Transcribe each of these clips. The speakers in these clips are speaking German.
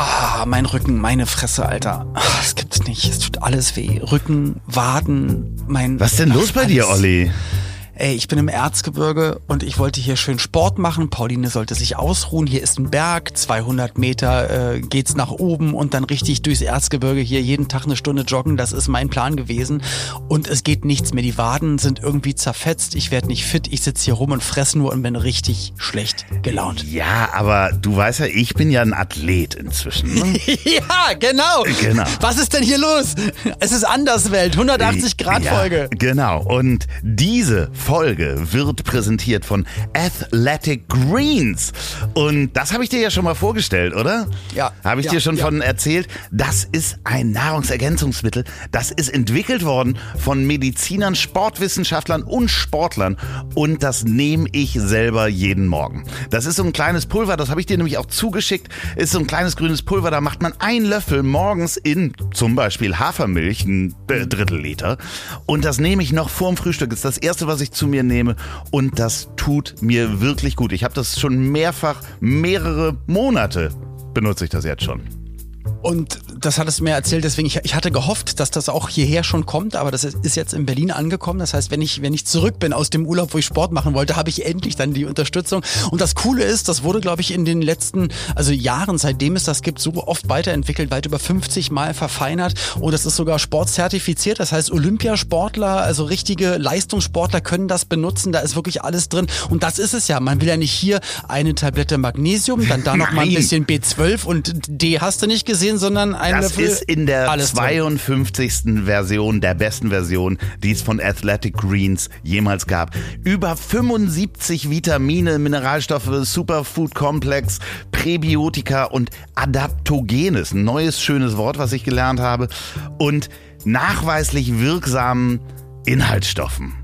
Ah, mein Rücken, meine Fresse, Alter. Ah, Es gibt's nicht. Es tut alles weh. Rücken, Waden, mein. Was denn los Ach, bei dir, alles. Olli? Ey, ich bin im Erzgebirge und ich wollte hier schön Sport machen. Pauline sollte sich ausruhen. Hier ist ein Berg, 200 Meter äh, geht's nach oben und dann richtig durchs Erzgebirge hier jeden Tag eine Stunde joggen. Das ist mein Plan gewesen. Und es geht nichts mehr. Die Waden sind irgendwie zerfetzt. Ich werde nicht fit. Ich sitze hier rum und fress nur und bin richtig schlecht gelaunt. Ja, aber du weißt ja, ich bin ja ein Athlet inzwischen. Ne? ja, genau. Genau. Was ist denn hier los? Es ist Anderswelt, 180 Grad Ja, Folge. Genau. Und diese Folge wird präsentiert von Athletic Greens. Und das habe ich dir ja schon mal vorgestellt, oder? Ja. Habe ich Ja, dir schon ja. von erzählt? Das ist ein Nahrungsergänzungsmittel. Das ist entwickelt worden von Medizinern, Sportwissenschaftlern und Sportlern. Und das nehme ich selber jeden Morgen. Das ist so ein kleines Pulver, das habe ich dir nämlich auch zugeschickt. Ist so ein kleines grünes Pulver, da macht man einen Löffel morgens in zum Beispiel Hafermilch, ein Drittel Liter. Und das nehme ich noch vorm Frühstück. Das ist das erste, was ich zu mir nehme. Und das tut mir wirklich gut. Ich habe das schon mehrfach, mehrere Monate benutze ich das jetzt schon. Und das hattest du mir erzählt, deswegen, ich, ich hatte gehofft, dass das auch hierher schon kommt, aber das ist, jetzt in Berlin angekommen. Das heißt, wenn ich, wenn ich zurück bin aus dem Urlaub, wo ich Sport machen wollte, habe ich endlich dann die Unterstützung. Und das Coole ist, das wurde, glaube ich, in den letzten, also Jahren, seitdem es das gibt, so oft weiterentwickelt, weit über 50 Mal verfeinert. Und das ist sogar sportzertifiziert. Das heißt, Olympiasportler, also richtige Leistungssportler können das benutzen. Da ist wirklich alles drin. Und das ist es ja. Man will ja nicht hier eine Tablette Magnesium, dann da noch mal ein bisschen B12 und D hast du nicht gesehen, sondern ein Das Löffel ist in der alles drin. 52. Version, der besten Version, die es von Athletic Greens jemals gab. Über 75 Vitamine, Mineralstoffe, Superfood Komplex, Präbiotika und Adaptogenes. Ein neues schönes Wort, was ich gelernt habe. Und nachweislich wirksamen Inhaltsstoffen.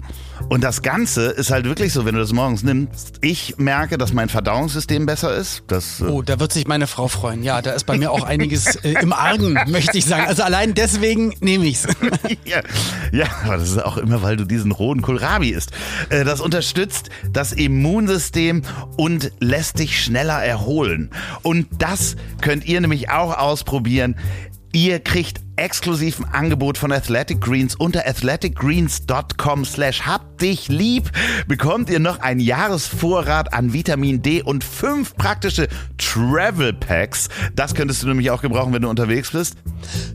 Und das Ganze ist halt wirklich so, wenn du das morgens nimmst. Ich merke, dass mein Verdauungssystem besser ist. Das, äh, Oh, da wird sich meine Frau freuen. Ja, da ist bei mir auch einiges äh, im Argen, möchte ich sagen. Also allein deswegen nehme ich's. Ja, ja, aber das ist auch immer, weil du diesen rohen Kohlrabi isst. Äh, Das unterstützt das Immunsystem und lässt dich schneller erholen. Und das könnt ihr nämlich auch ausprobieren. Ihr kriegt exklusiv ein Angebot von Athletic Greens unter athleticgreens.com slash hab dich lieb bekommt ihr noch einen Jahresvorrat an Vitamin D und fünf praktische Travel Packs. Das könntest du nämlich auch gebrauchen, wenn du unterwegs bist.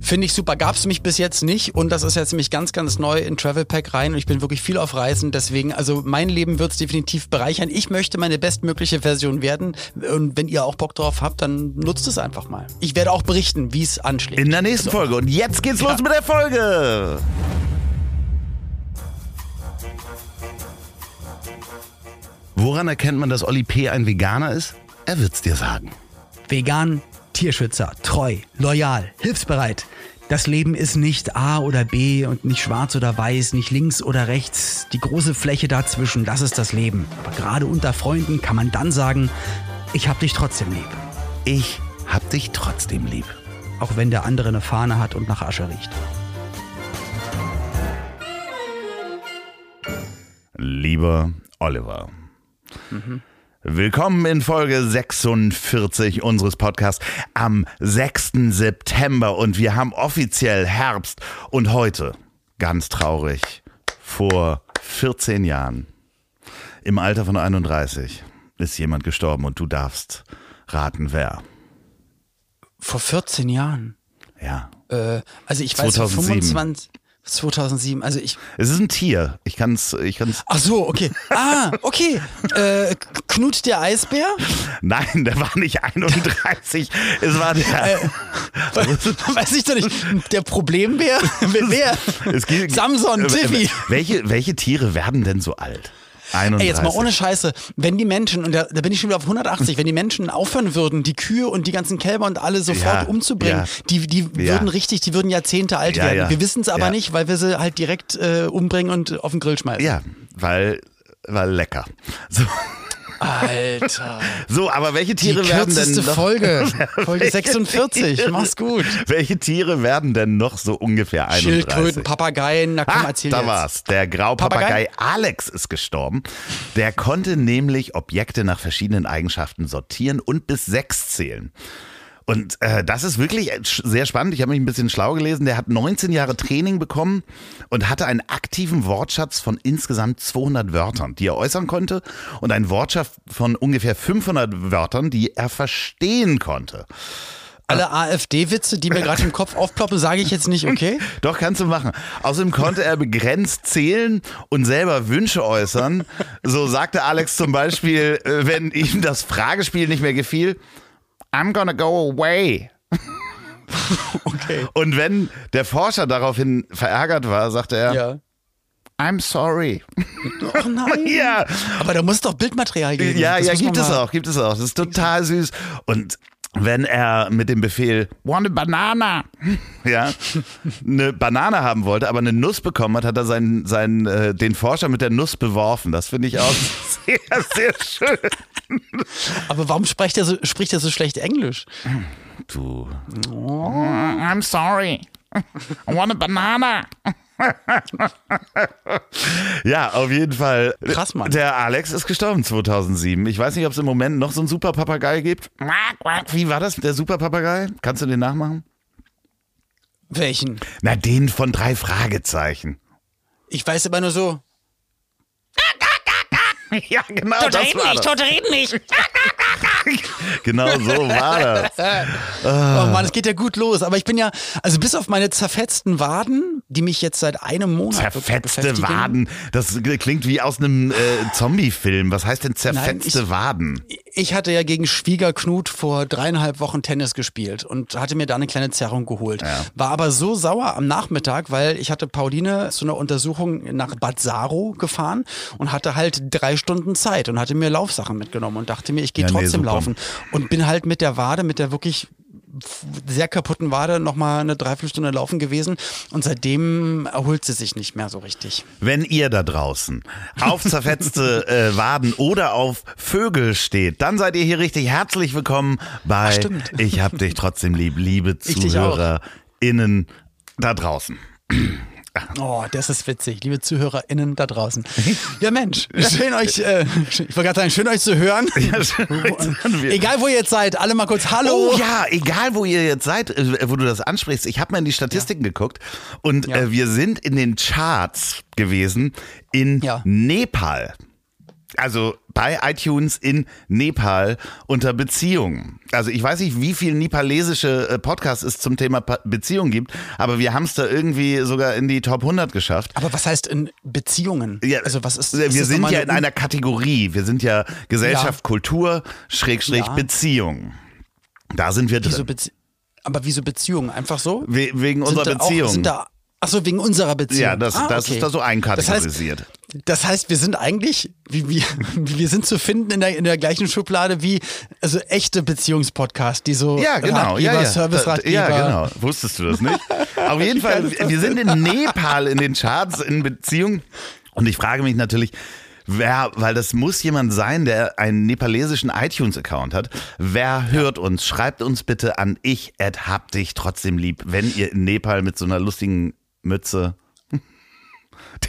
Finde ich super. Gab's mich bis jetzt nicht und das ist jetzt nämlich ganz, ganz neu in Travel Pack rein und ich bin wirklich viel auf Reisen. Deswegen, also mein Leben wird's definitiv bereichern. Ich möchte meine bestmögliche Version werden und wenn ihr auch Bock drauf habt, dann nutzt es einfach mal. Ich werde auch berichten, wie es anschlägt. In der nächsten Folge. Und jetzt geht's los mit der Folge. Woran erkennt man, dass Olli P. ein Veganer ist? Er wird's dir sagen. Vegan, Tierschützer, treu, loyal, hilfsbereit. Das Leben ist nicht A oder B und nicht schwarz oder weiß, nicht links oder rechts. Die große Fläche dazwischen, das ist das Leben. Aber gerade unter Freunden kann man dann sagen, ich hab dich trotzdem lieb. Ich hab dich trotzdem lieb. Auch wenn der andere eine Fahne hat und nach Asche riecht. Lieber Oliver. Willkommen in Folge 46 unseres Podcasts am 6. September und wir haben offiziell Herbst und heute, ganz traurig, vor 14 Jahren, im Alter von 31, ist jemand gestorben und du darfst raten, wer. Vor 14 Jahren. Ja. Äh, also ich weiß, 2007. 25, 2007. Also ich. Es ist ein Tier. Ich kann's, ich kann's. Ach so, okay. Ah, okay. Äh, Knut der Eisbär? Nein, der war nicht 31. Es war der. Weiß ich doch nicht. Der Problembär? Wer? Es geht- Samson, Äh, Tiffy. Welche, welche Tiere werden denn so alt? 31. Ey, jetzt mal ohne Scheiße, wenn die Menschen, und da, da bin ich schon wieder auf 180, wenn die Menschen aufhören würden, die Kühe und die ganzen Kälber und alle sofort Ja, umzubringen, ja. die, die Ja. würden richtig, die würden Jahrzehnte alt werden. Wir wissen es aber nicht, weil wir sie halt direkt äh, umbringen und auf den Grill schmeißen. Ja, weil, weil lecker. So, Alter. so aber welche Die Tiere werden denn noch, Folge. Folge Welche 46. Tiere- Mach's gut. Welche Tiere werden denn noch so ungefähr 31? Schildkröten, Papageien, na komm, Ah, erzähl da jetzt. war's. Der Graupapagei Papagei? Alex ist gestorben. Der konnte nämlich Objekte nach verschiedenen Eigenschaften sortieren und bis sechs zählen. Und äh, das ist wirklich sehr spannend. Ich habe mich ein bisschen schlau gelesen. Der hat 19 Jahre Training bekommen und hatte einen aktiven Wortschatz von insgesamt 200 Wörtern, die er äußern konnte und einen Wortschatz von ungefähr 500 Wörtern, die er verstehen konnte. Alle AfD-Witze, die mir gerade im Kopf aufploppen, sage ich jetzt nicht, okay? Doch, kannst du machen. Außerdem konnte er begrenzt zählen und selber Wünsche äußern. So sagte Alex zum Beispiel, äh, wenn ihm das Fragespiel nicht mehr gefiel, I'm gonna go away. Okay. Und wenn der Forscher daraufhin verärgert war, sagte er, Ja. I'm sorry. Oh nein. Ja, Aber da muss doch Bildmaterial geben. ja, Das ja, gibt es auch, gibt es auch. Das ist total süß. Und wenn er mit dem Befehl Want a banana, ja, eine Banane haben wollte, aber eine Nuss bekommen hat, hat er seinen, seinen, äh, den Forscher mit der Nuss beworfen. Das finde ich auch sehr, sehr schön. Aber warum spricht er so, spricht er so schlecht Englisch? Du. I'm sorry. I want a banana. ja, auf jeden Fall. Krass, Mann. Der Alex ist gestorben 2007. Ich weiß nicht, ob es im Moment noch so einen Superpapagei gibt. Wie war das mit der Superpapagei? Kannst du den nachmachen? Welchen? Na, den von drei Fragezeichen. Ich weiß aber nur so. Ja, genau, das war das. Tote reden nicht. Genau so war das. Oh Mann, es geht ja gut los. Aber ich bin ja, also bis auf meine zerfetzten Waden, die mich jetzt seit einem Monat Zerfetzte. Waden. Das klingt wie aus einem äh, Zombie-Film. Was heißt denn zerfetzte ich- Waden? Ich hatte ja gegen Schwiegerknut vor dreieinhalb Wochen Tennis gespielt und hatte mir da eine kleine Zerrung geholt. War aber so sauer am Nachmittag, weil ich hatte Pauline zu einer Untersuchung nach Bad Saro gefahren und hatte halt drei Stunden Zeit und hatte mir Laufsachen mitgenommen und dachte mir, ich gehe Ja, nee, trotzdem super. laufen. Und bin halt mit der Wade, mit der wirklich sehr kaputten Wade nochmal eine Dreiviertelstunde laufen gewesen und seitdem erholt sie sich nicht mehr so richtig. Wenn ihr da draußen auf zerfetzte äh, Waden oder auf Vögel steht, dann seid ihr hier richtig herzlich willkommen bei stimmt. Ich hab dich trotzdem lieb, liebe. ZuhörerInnen da draußen. Oh, das ist witzig, liebe ZuhörerInnen da draußen. Ja, Mensch, schön euch, äh, ich wollte gerade sagen, schön euch zu hören. Ja, schön, wir- Egal wo ihr jetzt seid, alle mal kurz Hallo. Oh ja, egal wo ihr jetzt seid, äh, wo du das ansprichst. Ich habe mal in die Statistiken geguckt und Ja. äh, wir sind in den Charts gewesen in Ja. Nepal. Also bei iTunes in Nepal unter Beziehungen. Also ich weiß nicht, wie viel nepalesische äh, Podcasts es zum Thema Beziehung gibt, aber wir haben es da irgendwie sogar in die Top 100 geschafft. Aber was heißt in Beziehungen? Ja, also was ist? wir ist sind ja in eine- einer Kategorie. Wir sind ja Gesellschaft, Ja. Kultur, Schrägstrich Ja. Beziehung. Da sind wir drin. Wieso aber wieso Beziehungen? Einfach so? We wegen Sind unserer da auch- Beziehung. Sind da, ach so, wegen unserer Beziehung. ja, das, ah, das okay. ist da so Das heißt, einkategorisiert. das heißt, wir sind eigentlich, wie, wie, wir sind zu finden in der, in der gleichen Schublade wie also echte Beziehungspodcasts, die so ja, genau. Ratgeber, Ja, ja. Service-Ratgeber. ja, genau. Wusstest du das nicht? Auf jeden Fall, wir sind in Nepal in den Charts in Beziehung. Und ich frage mich natürlich, wer, weil das muss jemand sein, der einen nepalesischen iTunes-Account hat. Wer hört uns? Schreibt uns bitte an ich at hab dich trotzdem lieb, wenn ihr in Nepal mit so einer lustigen Mütze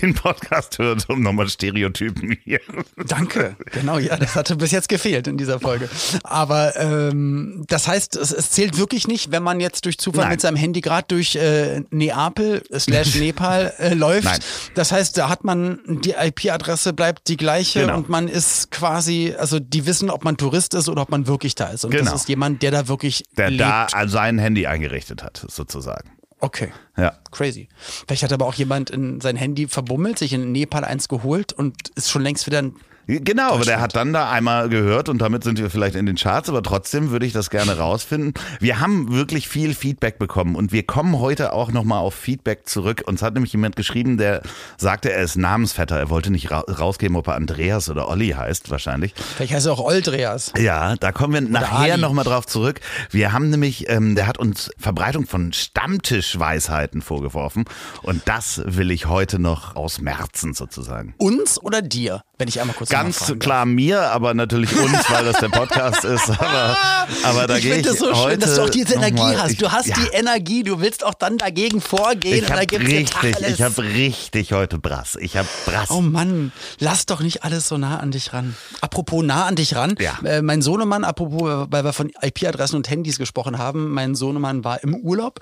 den Podcast hört, um nochmal Stereotypen hier. Danke, genau, ja, das hatte bis jetzt gefehlt in dieser Folge. Aber ähm, das heißt, es, es zählt wirklich nicht, wenn man jetzt durch Zufall Nein. mit seinem Handy gerade durch äh, Neapel slash Nepal äh, läuft. Nein. Das heißt, da hat man die IP-Adresse bleibt die gleiche Genau. und man ist quasi, also die wissen, ob man Tourist ist oder ob man wirklich da ist. Und Genau. das ist jemand, der da wirklich Der lebt. da sein Handy eingerichtet hat, sozusagen. Okay. Ja. Crazy. Vielleicht hat aber auch jemand in sein Handy verbummelt, sich in Nepal eins geholt und ist schon längst wieder ein Genau, aber der hat dann da einmal gehört und damit sind wir vielleicht in den Charts, aber trotzdem würde ich das gerne rausfinden. Wir haben wirklich viel Feedback bekommen und wir kommen heute auch nochmal auf Feedback zurück. Uns hat nämlich jemand geschrieben, der sagte, er ist Namensvetter. Er wollte nicht ra rausgeben, ob er Andreas oder Olli heißt, wahrscheinlich. Vielleicht heißt er auch Oldreas. Ja, da kommen wir nachher Ali. nochmal drauf zurück. Wir haben nämlich, ähm, der hat uns Verbreitung von Stammtischweisheiten vorgeworfen und das will ich heute noch ausmerzen sozusagen. Uns oder dir? Wenn ich einmal kurz Ganz klar mir, aber natürlich uns, weil das der Podcast ist. Aber, aber da gehe ich, das so heute schön, dass du auch diese Energie mal, hast. Du hast ja, die Energie, du willst auch dann dagegen vorgehen Ich habe richtig, ich habe richtig heute Brass. Ich habe Brass. Oh Mann, lass doch nicht alles so nah an dich ran. Apropos nah an dich ran, Ja. äh, mein Sohnemann, apropos, weil wir von IP-Adressen und Handys gesprochen haben, mein Sohnemann war im Urlaub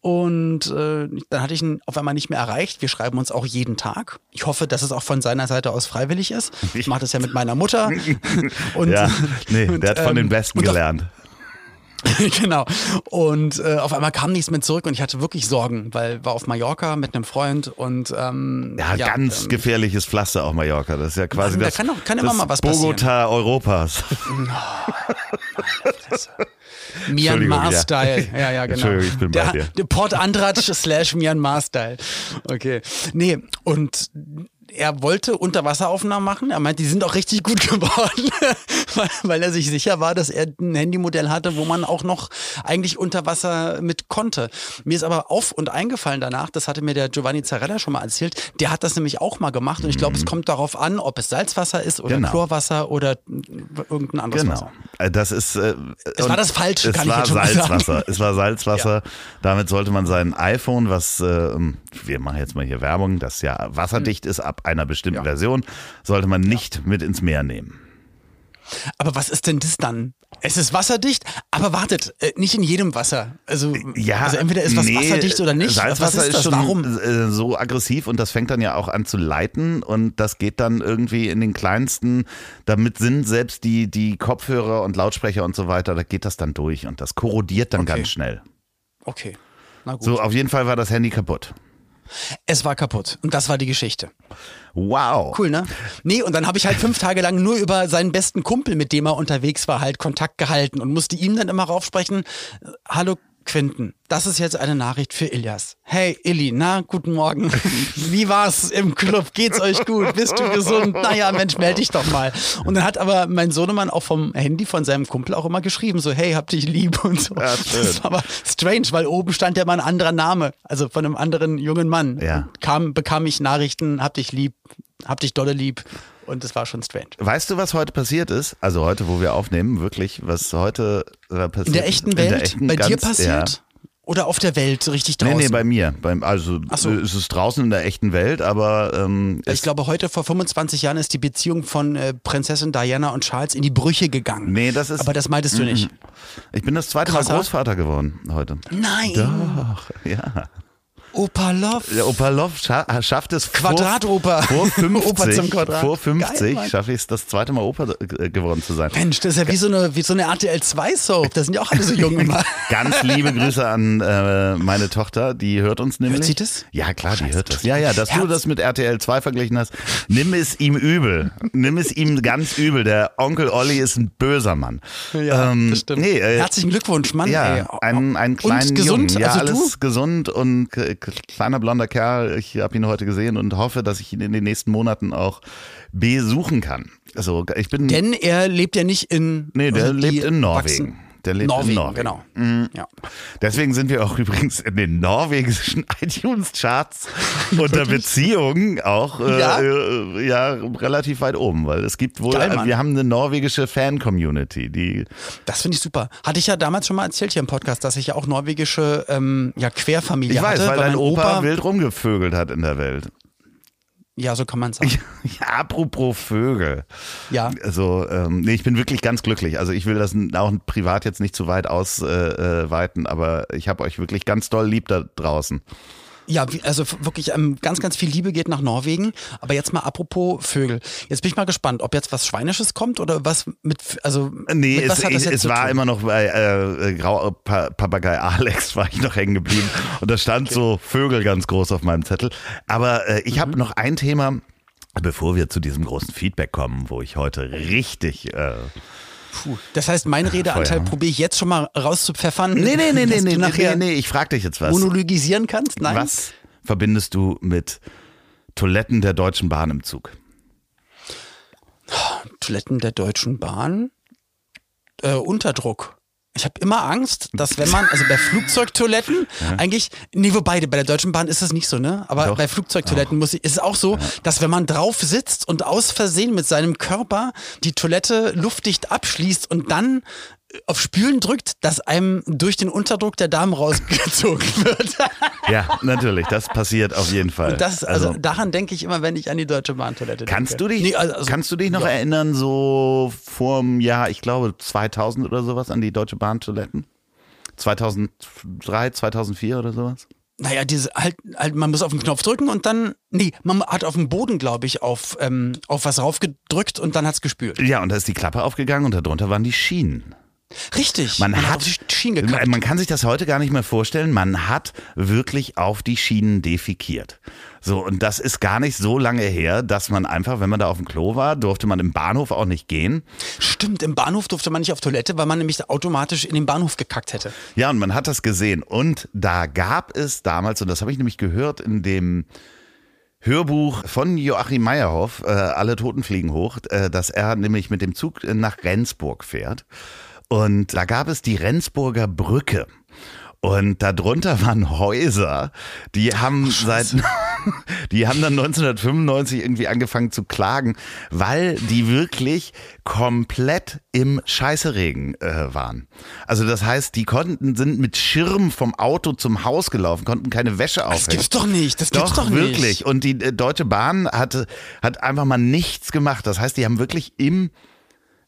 und äh, dann hatte ich ihn auf einmal nicht mehr erreicht. Wir schreiben uns auch jeden Tag. Ich hoffe, dass es auch von seiner Seite aus freiwillig ist. Ich mache das ja mit meiner Mutter. Und, ja, nee, und, der hat von ähm, den Besten auf- gelernt. genau. Und äh, auf einmal kam nichts mehr zurück und ich hatte wirklich Sorgen, weil war auf Mallorca mit einem Freund und ähm, Ja, ganz ähm, gefährliches Pflaster auch Mallorca. Das ist ja quasi da das, kann doch- kann immer das mal was passieren. Bogota Europas. Myanmar-Style. ja. Ja, ja, genau. Entschuldigung, ich bin bei der, dir. Der Port Andratsch slash Myanmar-Style. Okay. Nee, und er wollte Unterwasseraufnahmen machen. Er meint, die sind auch richtig gut geworden, weil, weil er sich sicher war, dass er ein Handymodell hatte, wo man auch noch eigentlich unter Wasser mit konnte. Mir ist aber auf und eingefallen danach, das hatte mir der Giovanni Zarella schon mal erzählt, der hat das nämlich auch mal gemacht und ich glaube, es kommt darauf an, ob es Salzwasser ist oder Mhm. Genau. Chlorwasser oder irgendein anderes Wasser. Genau. Äh, Das ist. Äh, Es war das Falsche, es kann ich war jetzt schon Salzwasser. sagen. Es war Salzwasser. Damit sollte man sein iPhone, was äh, wir machen jetzt mal hier Werbung, das ja wasserdicht ist ab einer bestimmten Ja. Version, sollte man nicht mit ins Meer nehmen. Aber was ist denn das dann? Es ist wasserdicht, aber wartet, äh, nicht in jedem Wasser. Also, Ja, also entweder ist was nee, wasserdicht oder nicht. Salzwasser was ist, das? schon Warum? äh, so aggressiv und das fängt dann ja auch an zu leiten und das geht dann irgendwie in den kleinsten, damit sind selbst die, die Kopfhörer und Lautsprecher und so weiter, da geht das dann durch und das korrodiert dann Okay. ganz schnell. Okay, na gut. So, auf jeden Fall war das Handy kaputt. Es war kaputt und das war die Geschichte. Wow. Cool, ne? Nee, und dann habe ich halt fünf Tage lang nur über seinen besten Kumpel, mit dem er unterwegs war, halt Kontakt gehalten und musste ihm dann immer raufsprechen, äh, hallo Quinten, das ist jetzt eine Nachricht für Ilias. Hey Illy, na, guten Morgen. Wie war's im Club? Geht's euch gut? Bist du gesund? Naja, Mensch, melde dich doch mal. Und dann hat aber mein Sohnemann auch vom Handy von seinem Kumpel auch immer geschrieben, so, hey, hab dich lieb und so. Ja, das war aber strange, weil oben stand ja mal ein anderer Name, also von einem anderen jungen Mann. Ja. Kam, bekam ich Nachrichten, hab dich lieb, hab dich dolle lieb. Und das war schon strange. Weißt du, was heute passiert ist? Also heute, wo wir aufnehmen, wirklich, was heute äh, passiert In der echten ist? Welt? Der echten, bei dir ganz- passiert? Ja. Oder auf der Welt richtig draußen? Nee, nee, bei mir. Beim, also so. äh, es ist draußen in der echten Welt, aber ähm, ich es- glaube, heute vor 25 Jahren ist die Beziehung von äh, Prinzessin Diana und Charles in die Brüche gegangen. Nee, das ist. Aber das meintest du nicht. Ich bin das zweite Krasser. Mal Großvater geworden heute. Nein. Doch, ja. Opa Love. Der Opa Love scha schafft es vor- Quadratoper. Vor 50, Opa zum Quadrat. vor 50 Geil, Mann. schaffe ich es, das zweite Mal Opa äh, geworden zu sein. Mensch, das ist ja wie so eine, wie so eine RTL 2 Soap. Da sind ja auch alle so jung immer. Ganz liebe Grüße an äh, meine Tochter, die hört uns nämlich. Hört sie das? Ja, klar, die Scheiße, hört das. Ja, ja, dass du Herz. das mit RTL 2 verglichen hast, nimm es ihm übel. nimm es ihm ganz übel. Der Onkel Olli ist ein böser Mann. Ähm, Nee, äh, Herzlichen Glückwunsch, Mann. ja, ey. einen, einen kleinen und gesund, Jungen. Ja, also alles du? gesund und k- kleiner blonder Kerl. Ich habe ihn heute gesehen und hoffe, dass ich ihn in den nächsten Monaten auch besuchen kann. Also ich bin Denn er lebt ja nicht in. Nee, der also lebt in Norwegen. wachsen- Der lebt Norwegen, in Norwegen. Mhm. genau. Ja. Deswegen sind wir auch übrigens in den norwegischen iTunes-Charts unter Beziehungen auch äh, Ja? äh, ja relativ weit oben, weil es gibt wohl, Geil, wir haben eine norwegische Fan-Community, die Das finde ich super. Hatte ich ja damals schon mal erzählt hier im Podcast, dass ich ja auch norwegische ähm, ja, Querfamilie ich weiß, hatte. weil dein mein Opa, wild rumgevögelt hat in der Welt. Ja, so kann man sagen. Ja, apropos Vögel. Ja. Also, ähm, nee, ich bin wirklich ganz glücklich. Also ich will das auch privat jetzt nicht zu weit ausweiten, äh, weiten, aber ich habe euch wirklich ganz doll lieb da draußen. Ja, also wirklich ähm, ganz, ganz viel Liebe geht nach Norwegen. Aber jetzt mal apropos Vögel. Jetzt bin ich mal gespannt, ob jetzt was Schweinisches kommt oder was mit, also Nee, mit es, ich, es war tun? immer noch bei äh, Grau, pa Papagei Alex war ich noch hängen geblieben und da stand so Vögel ganz groß auf meinem Zettel. Aber äh, ich Mhm. habe noch ein Thema, bevor wir zu diesem großen Feedback kommen, wo ich heute richtig äh, Puh. Das heißt, mein Redeanteil Feuer. probiere ich jetzt schon mal rauszupfeffern. Nee, nee, nee, nee, nee, nee, nachher nee, nee, ich frag dich jetzt was. monologisieren kannst. Nein. Was verbindest du mit Toiletten der Deutschen Bahn im Zug? Toiletten der Deutschen Bahn. Äh, Unterdruck. Ich habe immer Angst, dass wenn man, also bei Flugzeugtoiletten, eigentlich, nee, wobei, bei der Deutschen Bahn ist das nicht so, ne? Aber Doch. bei Flugzeugtoiletten muss ich, ist es auch so, dass wenn man drauf sitzt und aus Versehen mit seinem Körper die Toilette luftdicht abschließt und dann auf Spülen drückt, dass einem durch den Unterdruck der Darm rausgezogen wird. Ja, natürlich, das passiert auf jeden Fall. Das, also, daran denke ich immer, wenn ich an die Deutsche Bahntoilette denke. Kannst du dich, Nee, also, also, kannst du dich noch ja. erinnern, so vorm Jahr, ich glaube 2000 oder sowas, an die Deutsche Bahntoiletten? 2003, 2004 oder sowas? Naja, diese halt, halt, man muss auf den Knopf drücken und dann, nee, man hat auf dem Boden, glaube ich, auf, ähm, auf was raufgedrückt und dann hat's gespült. Ja, und da ist die Klappe aufgegangen und darunter waren die Schienen. Richtig. Man, hat, auf die Schienen gekackt. man kann sich das heute gar nicht mehr vorstellen. Man hat wirklich auf die Schienen defikiert. So, und das ist gar nicht so lange her, dass man einfach, wenn man da auf dem Klo war, durfte man im Bahnhof auch nicht gehen. Stimmt, im Bahnhof durfte man nicht auf Toilette, weil man nämlich automatisch in den Bahnhof gekackt hätte. Ja, und man hat das gesehen. Und da gab es damals, und das habe ich nämlich gehört in dem Hörbuch von Joachim Meyerhoff, äh, Alle Toten fliegen hoch, äh, dass er nämlich mit dem Zug nach Rendsburg fährt. Und da gab es die Rendsburger Brücke. Und darunter waren Häuser, die haben seit, die haben dann 1995 irgendwie angefangen zu klagen, weil die wirklich komplett im Scheißeregen äh, waren. Also das heißt, die konnten, sind mit Schirm vom Auto zum Haus gelaufen, konnten keine Wäsche aufhängen. Das gibt's doch nicht. Das gibt's doch, nicht. wirklich. Und die äh, Deutsche Bahn hatte, hat einfach mal nichts gemacht. Das heißt, die haben wirklich im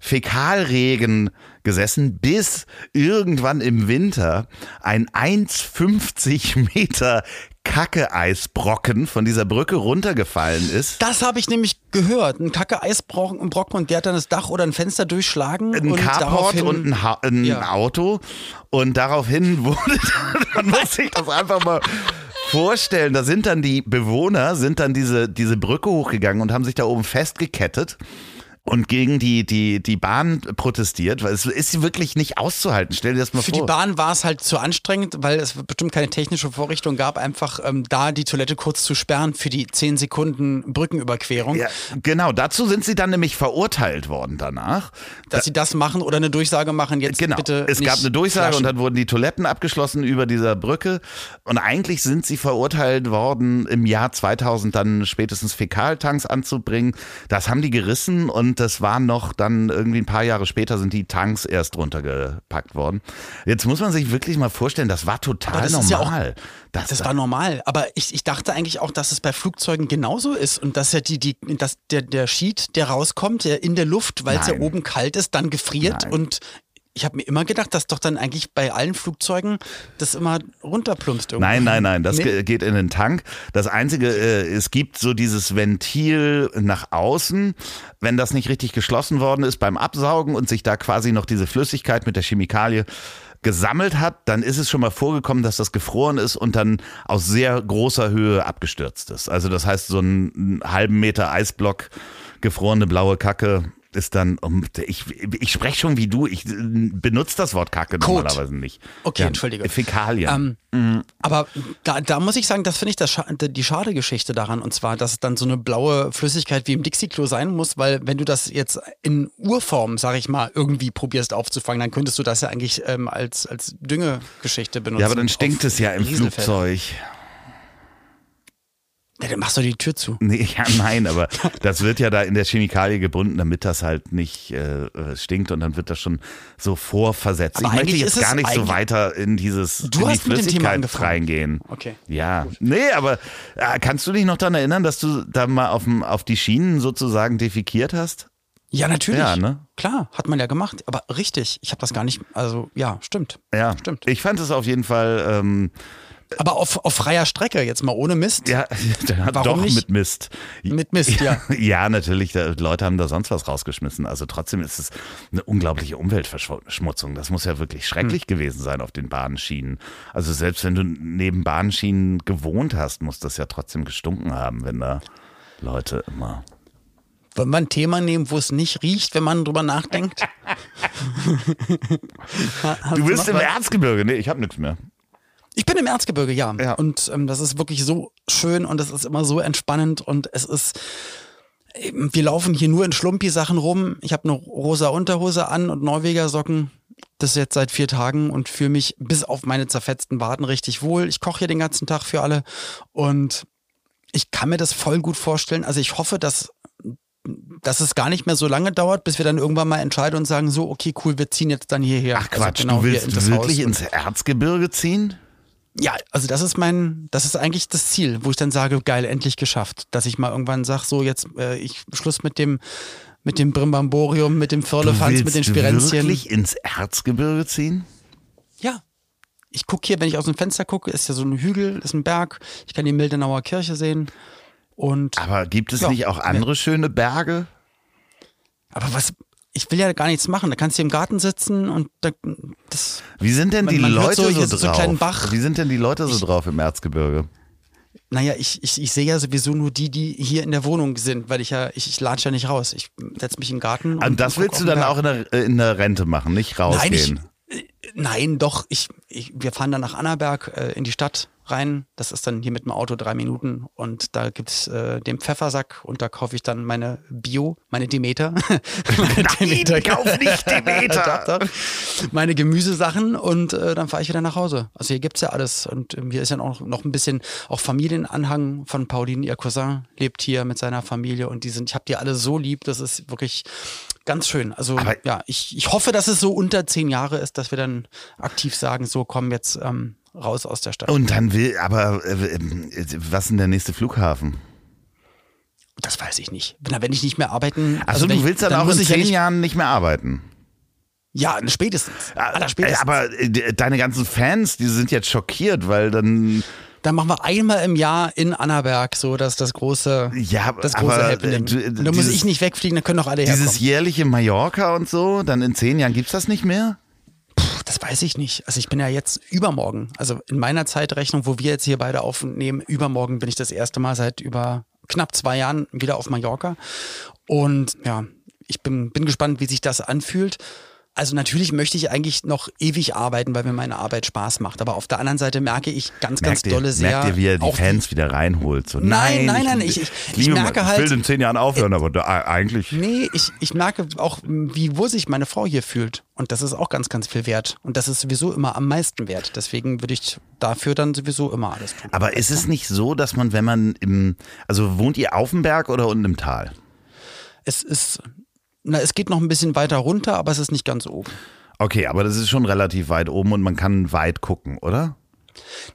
Fäkalregen gesessen, bis irgendwann im Winter ein 1,50 Meter Kacke-Eisbrocken von dieser Brücke runtergefallen ist. Das habe ich nämlich gehört. Ein Kacke-Eisbrocken ein Brocken und der hat dann das Dach oder ein Fenster durchschlagen. Ein und Carport und ein, ha ein Ja. Auto. Und daraufhin wurde, man muss sich das einfach mal vorstellen, da sind dann die Bewohner, sind dann diese, diese Brücke hochgegangen und haben sich da oben festgekettet. Und gegen die, die, die Bahn protestiert, weil es ist wirklich nicht auszuhalten. Stell dir das mal Für vor. die Bahn war es halt zu anstrengend, weil es bestimmt keine technische Vorrichtung gab, einfach ähm, da die Toilette kurz zu sperren für die 10 Sekunden Brückenüberquerung. Ja, genau, dazu sind sie dann nämlich verurteilt worden danach. Dass sie das machen oder eine Durchsage machen, jetzt Genau. bitte. es gab eine Durchsage flaschen. und dann wurden die Toiletten abgeschlossen über dieser Brücke. Und eigentlich sind sie verurteilt worden, im Jahr 2000 dann spätestens Fäkaltanks anzubringen. Das haben die gerissen und das waren noch dann irgendwie ein paar Jahre später sind die Tanks erst runtergepackt worden. Jetzt muss man sich wirklich mal vorstellen, das war total das ist ja auch- normal. das, Das war normal, aber ich, ich dachte eigentlich auch, dass es bei Flugzeugen genauso ist und dass ja die, die, dass der, der Sheet, der rauskommt, der in der Luft, weil es ja oben kalt ist, dann gefriert Nein. und ich habe mir immer gedacht, dass doch dann eigentlich bei allen Flugzeugen das immer runterplumpst irgendwo. Nein, nein, nein, das Nee. ge- geht in den Tank. Das Einzige, äh, es gibt so dieses Ventil nach außen, wenn das nicht richtig geschlossen worden ist beim Absaugen und sich da quasi noch diese Flüssigkeit mit der Chemikalie gesammelt hat, dann ist es schon mal vorgekommen, dass das gefroren ist und dann aus sehr großer Höhe abgestürzt ist. Also das heißt, so einen halben Meter Eisblock, gefrorene blaue Kacke ist dann, um, ich, ich spreche schon wie du, ich äh, benutze das Wort Kacke Kot. normalerweise nicht. Okay, entschuldige. Fäkalien. Ähm, Aber da, da muss ich sagen, das finde ich das die schade Geschichte daran. Und zwar, dass es dann so eine blaue Flüssigkeit wie im Dixie-Klo sein muss, weil wenn du das jetzt in Urform, sag ich mal, irgendwie probierst aufzufangen, dann könntest du das ja eigentlich ähm, als, als Düngegeschichte benutzen. Ja, aber dann stinkt es ja im. Flugzeug. Ja, dann machst du die Tür zu. Nee, ja, nein, aber das wird ja da in der Chemikalie gebunden, damit das halt nicht äh, äh, stinkt und dann wird das schon so vorversetzt. Aber ich möchte jetzt gar nicht so weiter in dieses Du in die hast mit dem Thema Flüssigkeit reingehen. Okay. Ja, nee, aber äh, kannst du dich noch daran erinnern, dass du da mal auf, auf die Schienen sozusagen defikiert hast? Ja, natürlich. Ja, ne? Klar, hat man ja gemacht. Aber richtig, ich habe das gar nicht, also ja, stimmt. Ja, Stimmt. Ich fand es auf jeden Fall, ähm, Aber auf, auf freier Strecke, jetzt mal ohne Mist. ja, Warum doch nicht? mit Mist. Mit Mist, ja. Ja, natürlich. Da, Leute haben da sonst was rausgeschmissen. Also trotzdem ist es eine unglaubliche Umweltverschmutzung. Das muss ja wirklich schrecklich Hm. gewesen sein auf den Bahnschienen. Also selbst wenn du neben Bahnschienen gewohnt hast, muss das ja trotzdem gestunken haben, wenn da Leute immer. Wollen wir ein Thema nehmen, wo es nicht riecht, wenn man drüber nachdenkt? Du bist im was? Erzgebirge. Nee, ich habe nichts mehr. Ich bin im Erzgebirge, ja. Ja. Und ähm, das ist wirklich so schön und es ist immer so entspannend und es ist. eben, Wir laufen hier nur in Schlumpi-Sachen rum. Ich habe eine rosa Unterhose an und Norweger Socken. das jetzt seit vier Tagen und fühle mich bis auf meine zerfetzten Waden richtig wohl. Ich koche hier den ganzen Tag für alle und ich kann mir das voll gut vorstellen. Also ich hoffe, dass dass es gar nicht mehr so lange dauert, bis wir dann irgendwann mal entscheiden und sagen, so, okay, cool, wir ziehen jetzt dann hierher. Ach Quatsch, also genau du willst in wirklich ins Erzgebirge ziehen? Ja, also das ist mein, das ist eigentlich das Ziel, wo ich dann sage, geil, endlich geschafft. Dass ich mal irgendwann sage, so jetzt, äh, ich Schluss mit dem, mit dem Brimbamborium, mit dem Firlefanz, mit den Spirenzchen. wirklich ins Erzgebirge ziehen? Ja. Ich gucke hier, wenn ich aus dem Fenster gucke, ist ja so ein Hügel, ist ein Berg. Ich kann die Mildenauer Kirche sehen. Und, Aber gibt es ja, nicht auch andere ja. schöne Berge? Aber was, ich will ja gar nichts machen. Da kannst du im Garten sitzen und da, das. Wie sind denn die man, man Leute so, so drauf? Bach. Wie sind denn die Leute so ich, drauf im Erzgebirge? Naja, ich, ich, ich sehe ja sowieso nur die, die hier in der Wohnung sind, weil ich ja, ich, ich latsche ja nicht raus. Ich setze mich im Garten. Und, und das willst du dann Berg. auch in der, in der Rente machen, nicht rausgehen? Nein, ich, äh, nein doch. Ich, ich, wir fahren dann nach Annaberg äh, in die Stadt rein. Das ist dann hier mit dem Auto drei Minuten und da gibt's äh, den Pfeffersack und da kaufe ich dann meine Bio, meine Demeter. meine Nein, Demeter. kauf nicht Demeter! doch, doch. Meine Gemüsesachen und äh, dann fahre ich wieder nach Hause. Also hier gibt's ja alles und ähm, hier ist ja auch noch ein bisschen auch Familienanhang von Pauline. Ihr Cousin lebt hier mit seiner Familie und die sind, ich habe die alle so lieb, das ist wirklich ganz schön. Also Aber ja, ich, ich hoffe, dass es so unter zehn Jahre ist, dass wir dann aktiv sagen, so kommen jetzt ähm, raus aus der Stadt. Und dann will, aber äh, was ist denn der nächste Flughafen? Das weiß ich nicht. Na, wenn ich nicht mehr arbeiten. Also, also du willst dann, dann auch in zehn ja Jahren nicht mehr arbeiten? Ja, spätestens. Aller spätestens. Aber äh, deine ganzen Fans, die sind jetzt schockiert, weil dann. Dann machen wir einmal im Jahr in Annaberg so dass das große, ja, das große aber, Happening. Du, und dann muss ich nicht wegfliegen, dann können doch alle herkommen. Dieses jährliche Mallorca und so, dann in zehn Jahren gibt es das nicht mehr? Das weiß ich nicht. Also ich bin ja jetzt übermorgen, also in meiner Zeitrechnung, wo wir jetzt hier beide aufnehmen, übermorgen bin ich das erste Mal seit über knapp zwei Jahren wieder auf Mallorca. Und ja, ich bin, bin gespannt, wie sich das anfühlt. Also natürlich möchte ich eigentlich noch ewig arbeiten, weil mir meine Arbeit Spaß macht. Aber auf der anderen Seite merke ich ganz, ganz merkt dolle ihr, sehr. Merkt ihr, wie er die Fans wieder reinholt? So, nein, nein, nein, ich, ich, ich, merke halt. Ich will in zehn Jahren aufhören, äh, aber da, eigentlich. Nee, ich, ich merke auch, wie wohl sich meine Frau hier fühlt. Und das ist auch ganz, ganz viel wert. Und das ist sowieso immer am meisten wert. Deswegen würde ich dafür dann sowieso immer alles tun. Aber ist es nicht so, dass man, wenn man im, also wohnt ihr auf dem Berg oder unten im Tal? Es ist, na, es geht noch ein bisschen weiter runter, aber es ist nicht ganz oben. Okay, aber das ist schon relativ weit oben und man kann weit gucken, oder?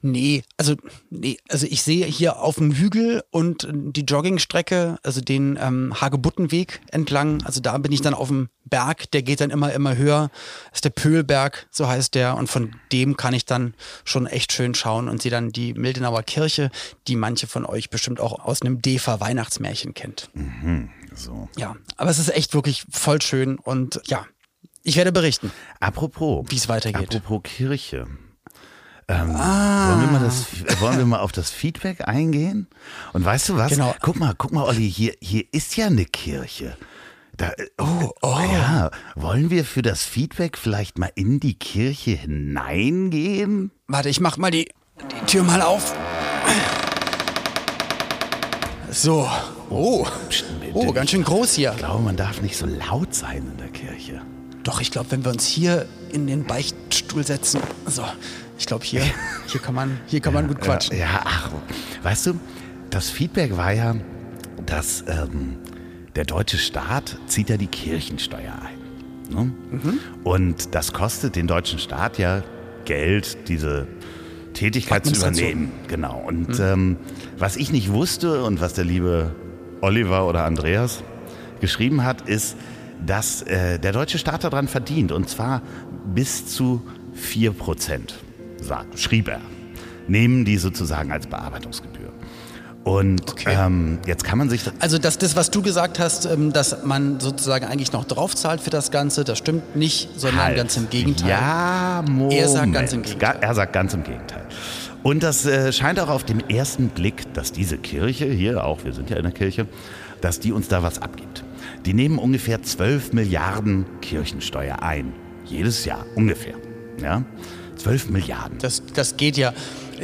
Nee, also nee, also ich sehe hier auf dem Hügel und die Joggingstrecke, also den ähm, Hagebuttenweg entlang, also da bin ich dann auf dem Berg, der geht dann immer, immer höher. Das ist der Pöhlberg, so heißt der. Und von dem kann ich dann schon echt schön schauen und sehe dann die Mildenauer Kirche, die manche von euch bestimmt auch aus einem Defa Weihnachtsmärchen kennt. Mhm, so. Ja, aber es ist echt wirklich voll schön und ja, ich werde berichten. Apropos, wie es weitergeht. Apropos Kirche. Ähm, ah. wollen, wir mal das, wollen wir mal auf das Feedback eingehen? Und weißt du was? Genau. Guck mal, guck mal, Olli, hier, hier ist ja eine Kirche. Da, oh, oh. Ja, wollen wir für das Feedback vielleicht mal in die Kirche hineingehen? Warte, ich mach mal die, die Tür mal auf. So. Oh. Oh, ganz schön groß hier. Ich glaube, man darf nicht so laut sein in der Kirche. Doch, ich glaube, wenn wir uns hier in den Beichtstuhl setzen, so, ich glaube, hier, hier kann man, hier kann man gut quatschen. Ja, ach, weißt du, das Feedback war ja, dass ähm, der deutsche Staat zieht ja die Kirchensteuer ein. Ne? Mhm. Und das kostet den deutschen Staat ja Geld, diese Tätigkeit zu übernehmen. Genau. Und mhm. ähm, was ich nicht wusste und was der liebe Oliver oder Andreas geschrieben hat, ist, dass äh, der deutsche Staat daran verdient und zwar bis zu 4 Prozent, schrieb er, nehmen die sozusagen als Bearbeitungsgebühr. Und okay. ähm, jetzt kann man sich. Das also das, das, was du gesagt hast, ähm, dass man sozusagen eigentlich noch draufzahlt für das Ganze, das stimmt nicht, sondern halt. ganz im Gegenteil. Ja, Moment. Er sagt ganz im Gegenteil. Er sagt ganz im Gegenteil. Und das äh, scheint auch auf den ersten Blick, dass diese Kirche hier, auch wir sind ja in der Kirche, dass die uns da was abgibt. Die nehmen ungefähr 12 Milliarden Kirchensteuer ein. Jedes Jahr ungefähr. Ja? 12 Milliarden. Das, das geht ja.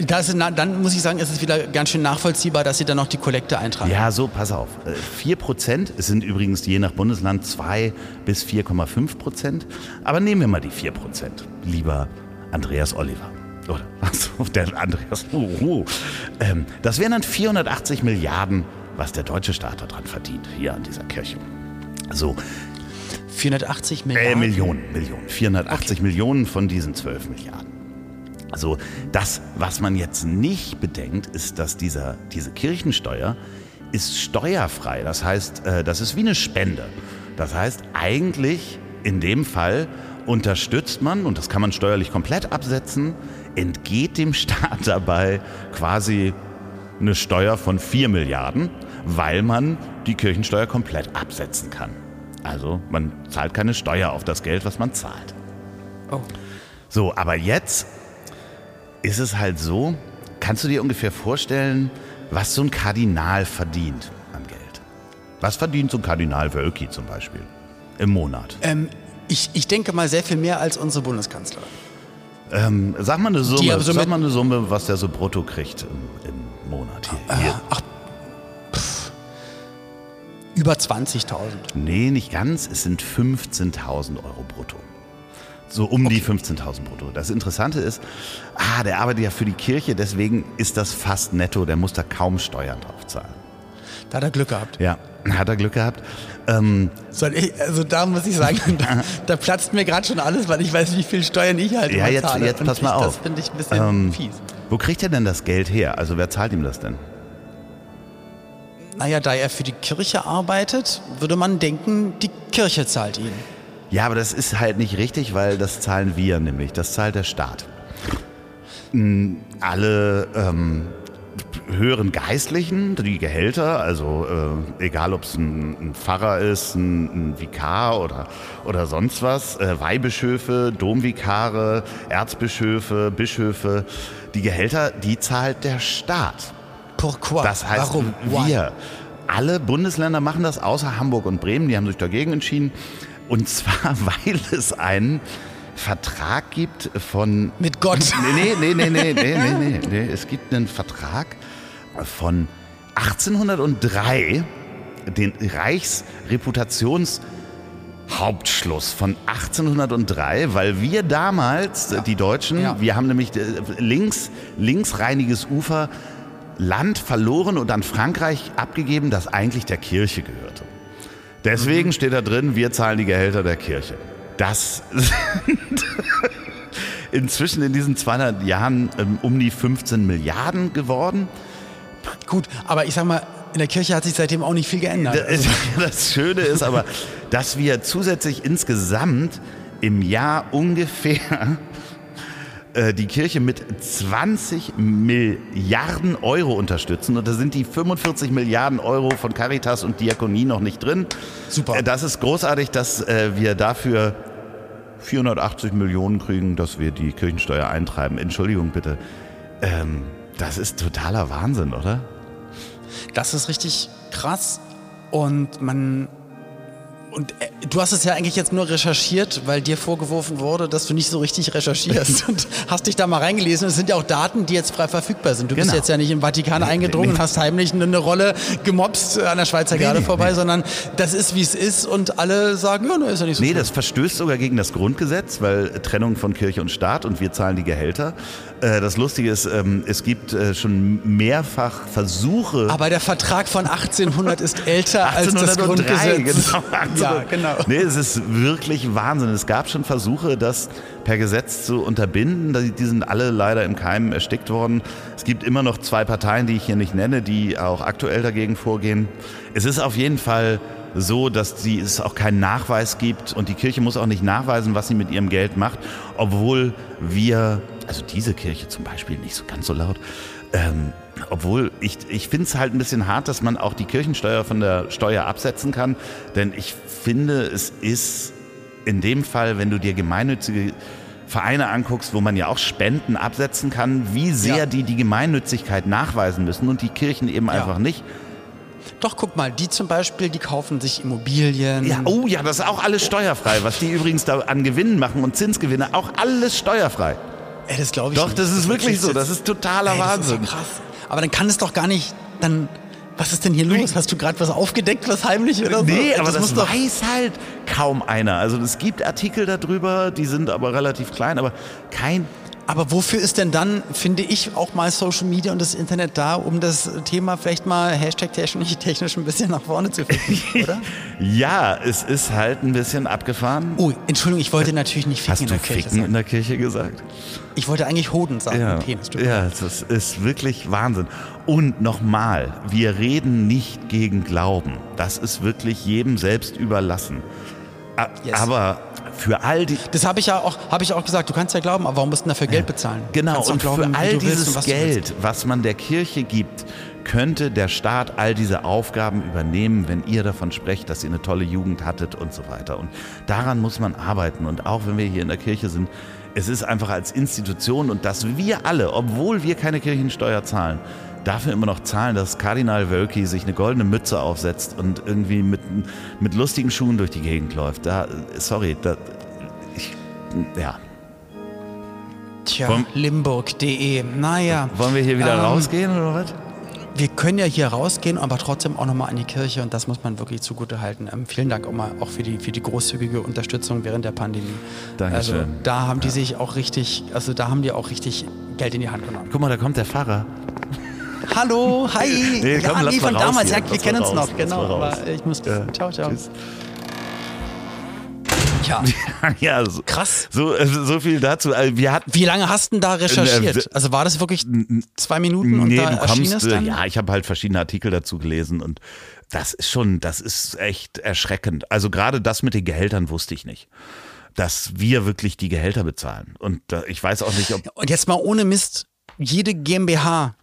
Das, na- dann muss ich sagen, ist es wieder ganz schön nachvollziehbar, dass sie dann noch die Kollekte eintragen. Ja, so, pass auf. Äh, 4 Prozent, es sind übrigens je nach Bundesland 2 bis 4,5 Prozent. Aber nehmen wir mal die 4 Prozent, lieber Andreas Oliver. Oder was? Der Andreas. Oh, oh. Ähm, das wären dann 480 Milliarden, was der deutsche Staat daran verdient, hier an dieser Kirche. So, 480 äh, Milliarden. Millionen, Millionen. 480 Millionen von diesen 12 Milliarden. Also das, was man jetzt nicht bedenkt, ist, dass dieser, diese Kirchensteuer ist steuerfrei. Das heißt, äh, das ist wie eine Spende. Das heißt, eigentlich in dem Fall unterstützt man, und das kann man steuerlich komplett absetzen, entgeht dem Staat dabei quasi eine Steuer von 4 Milliarden, weil man die Kirchensteuer komplett absetzen kann. Also man zahlt keine Steuer auf das Geld, was man zahlt. Oh. So, aber jetzt ist es halt so, kannst du dir ungefähr vorstellen, was so ein Kardinal verdient an Geld? Was verdient so ein Kardinal Wölki zum Beispiel im Monat? Ähm, ich, ich denke mal sehr viel mehr als unsere Bundeskanzlerin. Ähm, sag mal eine Summe, so sag mit- mal eine Summe, was der so brutto kriegt im, im Monat. Hier, hier. Ach, pff, über 20.000. Nee, nicht ganz. Es sind 15.000 Euro brutto. So um die 15.000 brutto. Das Interessante ist, ah, der arbeitet ja für die Kirche, deswegen ist das fast netto. Der muss da kaum Steuern drauf zahlen. Da hat er Glück gehabt. Ja, hat er Glück gehabt. Ähm, Soll ich, also da muss ich sagen, da, da platzt mir gerade schon alles, weil ich weiß, wie viel Steuern ich halt Ja, jetzt- zahle. jetzt pass mal ich, auf. Das finde ich ein bisschen Ähm, fies. wo kriegt er denn das Geld her? Also wer zahlt ihm das denn? Naja, da er für die Kirche arbeitet, würde man denken, die Kirche zahlt ihn. Ja, aber das ist halt nicht richtig, weil das zahlen wir nämlich. Das zahlt der Staat. Mm, Alle ähm, höheren Geistlichen, die Gehälter, also äh, egal ob es ein, ein Pfarrer ist, ein, ein Vikar oder, oder sonst was, äh, Weihbischöfe, Domvikare, Erzbischöfe, Bischöfe, die Gehälter, die zahlt der Staat. Pourquoi? Das heißt, Warum? Wir, alle Bundesländer machen das, außer Hamburg und Bremen, die haben sich dagegen entschieden. Und zwar, weil es einen Vertrag gibt von... Mit Gott. Nee, nee, nee, nee, nee, nee, nee, nee, nee. Es gibt einen Vertrag von 1803, den Reichsreputationshauptschluss von 1803, weil wir damals, die Deutschen, Ja. wir haben nämlich äh, links, linksreiniges Ufer Land verloren und an Frankreich abgegeben, das eigentlich der Kirche gehörte. Deswegen steht da drin, wir zahlen die Gehälter der Kirche. Das sind inzwischen in diesen 200 Jahren ähm, um die 15 Milliarden geworden. Gut, aber ich sag mal, in der Kirche hat sich seitdem auch nicht viel geändert. Das, das Schöne ist aber, dass wir zusätzlich insgesamt im Jahr ungefähr äh, die Kirche mit 20 Milliarden Euro unterstützen. Und da sind die 45 Milliarden Euro von Caritas und Diakonie noch nicht drin. Super. Äh, Das ist großartig, dass äh, wir dafür 480 Millionen kriegen, dass wir die Kirchensteuer eintreiben. Entschuldigung bitte. Ähm, das ist totaler Wahnsinn, oder? Das ist richtig krass. Und man. Und äh, du hast es ja eigentlich jetzt nur recherchiert, weil dir vorgeworfen wurde, dass du nicht so richtig recherchierst. Und hast dich da mal reingelesen. Es sind ja auch Daten, die jetzt frei verfügbar sind. Du bist Genau. jetzt ja nicht im Vatikan Nee, eingedrungen nee. und hast heimlich eine, eine Rolle gemobst an der Schweizer Garde nee, vorbei, nee. sondern das ist, wie es ist. Und alle sagen, ja, ne, ist ja nicht so Nee, schlimm. das verstößt sogar gegen das Grundgesetz, weil Trennung von Kirche und Staat und wir zahlen die Gehälter. Äh, Das Lustige ist, ähm, es gibt äh, schon mehrfach Versuche. Aber der Vertrag von 1800 ist älter als das 1803, Grundgesetz. Genau, Ja, genau. Nee, es ist wirklich Wahnsinn. Es gab schon Versuche, das per Gesetz zu unterbinden. Die sind alle leider im Keim erstickt worden. Es gibt immer noch zwei Parteien, die ich hier nicht nenne, die auch aktuell dagegen vorgehen. Es ist auf jeden Fall so, dass die, es auch keinen Nachweis gibt und die Kirche muss auch nicht nachweisen, was sie mit ihrem Geld macht, obwohl wir, also diese Kirche zum Beispiel, nicht so ganz so laut, ähm, obwohl ich, ich finde es halt ein bisschen hart, dass man auch die Kirchensteuer von der Steuer absetzen kann. Denn ich finde, es ist in dem Fall, wenn du dir gemeinnützige Vereine anguckst, wo man ja auch Spenden absetzen kann, wie sehr Ja. die die Gemeinnützigkeit nachweisen müssen und die Kirchen eben Ja. einfach nicht. Doch, guck mal, die zum Beispiel, die kaufen sich Immobilien. Ja, oh ja, das ist auch alles steuerfrei. Was die übrigens da an Gewinnen machen und Zinsgewinne, auch alles steuerfrei. Ey, das glaube ich Doch, nicht. das ist wirklich so. Das ist totaler Ey, das Wahnsinn. Ist ja krass. Aber dann kann es doch gar nicht, dann, was ist denn hier los? Hast du gerade was aufgedeckt, was heimlich oder so? Nee, aber das, doch, weiß halt kaum einer. Also es gibt Artikel darüber, die sind aber relativ klein, aber kein aber wofür ist denn dann, finde ich, auch mal Social Media und das Internet da, um das Thema vielleicht mal Hashtag technisch, technisch ein bisschen nach vorne zu ficken, oder? Ja, es ist halt ein bisschen abgefahren. Oh, Entschuldigung, ich wollte natürlich nicht ficken Hast in der Kirche Ficken sagen. in der Kirche gesagt? Ich wollte eigentlich Hoden sagen, Ja, Penis. ja, das ist wirklich Wahnsinn. Und nochmal, wir reden nicht gegen Glauben. Das ist wirklich jedem selbst überlassen. Yes. Aber für all die, Das habe ich ja auch, habe ich auch gesagt. Du kannst ja glauben, aber warum musst du dafür Geld bezahlen? Genau, und glauben, für all dieses was. Geld, was man der Kirche gibt, könnte der Staat all diese Aufgaben übernehmen, wenn ihr davon sprecht, dass ihr eine tolle Jugend hattet und so weiter. Und daran muss man arbeiten. Und auch wenn wir hier in der Kirche sind, es ist einfach als Institution und dass wir alle, obwohl wir keine Kirchensteuer zahlen, dafür immer noch zahlen, dass Kardinal Wölki sich eine goldene Mütze aufsetzt und irgendwie mit, mit lustigen Schuhen durch die Gegend läuft. Da, sorry, da, ich, ja. Tja, limburg.de. Naja, Wollen wir hier wieder Ähm, rausgehen oder was? wir können ja hier rausgehen, aber trotzdem auch nochmal an die Kirche und das muss man wirklich zugute halten. Ähm, vielen Dank auch mal auch für die, für die großzügige Unterstützung während der Pandemie. Dankeschön. Also da haben die sich auch richtig, also da haben die auch richtig Geld in die Hand genommen. Guck mal, da kommt der Pfarrer. Hallo, hi. Nee, ja, komm, lass nee, von raus damals, hier. ja, wir kennen uns noch, genau. Aber ich muss. Ja, ciao, ciao. tschüss. Ja, ja, so, krass. so, äh, so viel dazu. Also Wir hatten Wie lange hast du denn da recherchiert? Äh, Also war das wirklich zwei Minuten und nee, da du kommst, äh, dann? ja, ich habe halt verschiedene Artikel dazu gelesen und das ist schon, das ist echt erschreckend. Also gerade das mit den Gehältern wusste ich nicht. Dass wir wirklich die Gehälter bezahlen. Und ich weiß auch nicht, ob. Und jetzt mal ohne Mist, jede GmbH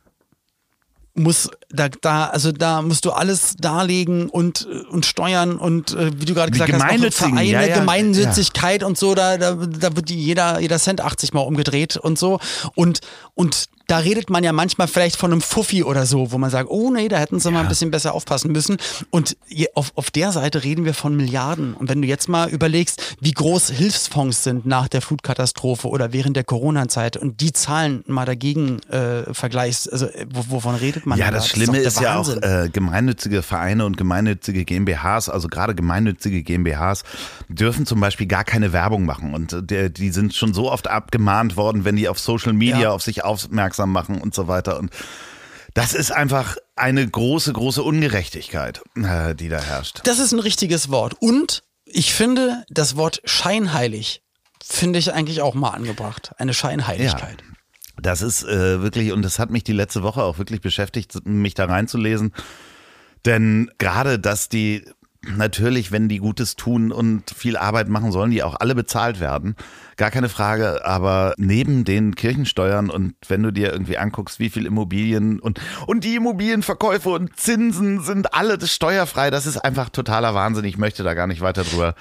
muss da, da also da musst du alles darlegen und und steuern und äh, wie du gerade gesagt hast, Vereine, ja, ja, Gemeinnützigkeit und so, da, da, da wird jeder jeder Cent 80 mal umgedreht und so. Und und da redet man ja manchmal vielleicht von einem Fuffi oder so, wo man sagt, oh nee, da hätten sie mal ein bisschen besser aufpassen müssen. Und auf, auf der Seite reden wir von Milliarden. Und wenn du jetzt mal überlegst, wie groß Hilfsfonds sind nach der Flutkatastrophe oder während der Corona-Zeit und die Zahlen mal dagegen äh, vergleichst, also äh, wo, wovon redet man Ja, denn da? das Schlimme ist, der ja auch äh, gemeinnützige Vereine und gemeinnützige GmbHs, also gerade gemeinnützige GmbHs, dürfen zum Beispiel gar keine Werbung machen. Und äh, die sind schon so oft abgemahnt worden, wenn die auf Social Media Ja. auf sich aufmerksam machen und so weiter. Und das ist einfach eine große, große Ungerechtigkeit, äh, die da herrscht. Das ist ein richtiges Wort. Und ich finde, das Wort scheinheilig finde ich eigentlich auch mal angebracht. Eine Scheinheiligkeit. Das ist äh, wirklich, und das hat mich die letzte Woche auch wirklich beschäftigt, mich da reinzulesen. Denn gerade, dass die natürlich, wenn die Gutes tun und viel Arbeit machen, sollen die auch alle bezahlt werden. Gar keine Frage. Aber neben den Kirchensteuern und wenn du dir irgendwie anguckst, wie viel Immobilien und, und die Immobilienverkäufe und Zinsen sind alle steuerfrei, das ist einfach totaler Wahnsinn. Ich möchte da gar nicht weiter drüber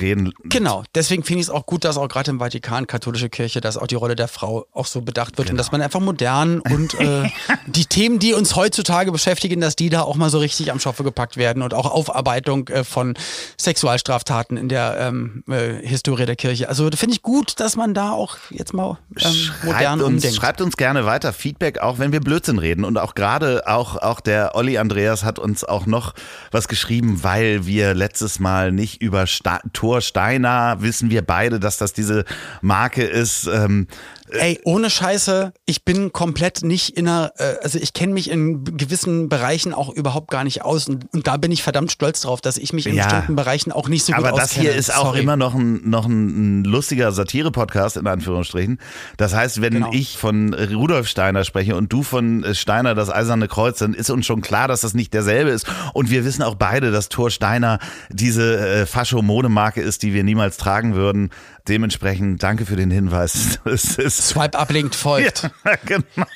reden. Genau, deswegen finde ich es auch gut, dass auch gerade im Vatikan, katholische Kirche, dass auch die Rolle der Frau auch so bedacht wird und Genau. dass man einfach modern und äh, die Themen, die uns heutzutage beschäftigen, dass die da auch mal so richtig am Schopfe gepackt werden und auch Aufarbeitung äh, von Sexualstraftaten in der ähm, äh, Historie der Kirche. Also finde ich gut, dass man da auch jetzt mal ähm, modern schreibt uns, umdenkt. schreibt uns gerne weiter Feedback, auch wenn wir Blödsinn reden. Und auch gerade, auch, auch der Olli Andreas hat uns auch noch was geschrieben, weil wir letztes Mal nicht über Sta Thor Steiner wissen wir beide, dass das diese Marke ist. Ähm, Ey, ohne Scheiße, ich bin komplett nicht in einer, äh, also ich kenne mich in gewissen Bereichen auch überhaupt gar nicht aus und, und da bin ich verdammt stolz drauf, dass ich mich in Ja. bestimmten Bereichen auch nicht so gut aber auskenne. das hier ist auch Sorry. immer noch ein, noch ein, ein lustiger Satire-Podcast, in Anführungsstrichen. Das heißt, wenn Genau. ich von Rudolf Steiner spreche und du von äh, Steiner das Eiserne Kreuz, dann ist uns schon klar, dass das nicht derselbe ist. Und wir wissen auch beide, dass Thor Steiner diese äh, Fascho-Modemarke ist, die wir niemals tragen würden. Dementsprechend danke für den Hinweis. Swipe ablinkt folgt. ja, genau.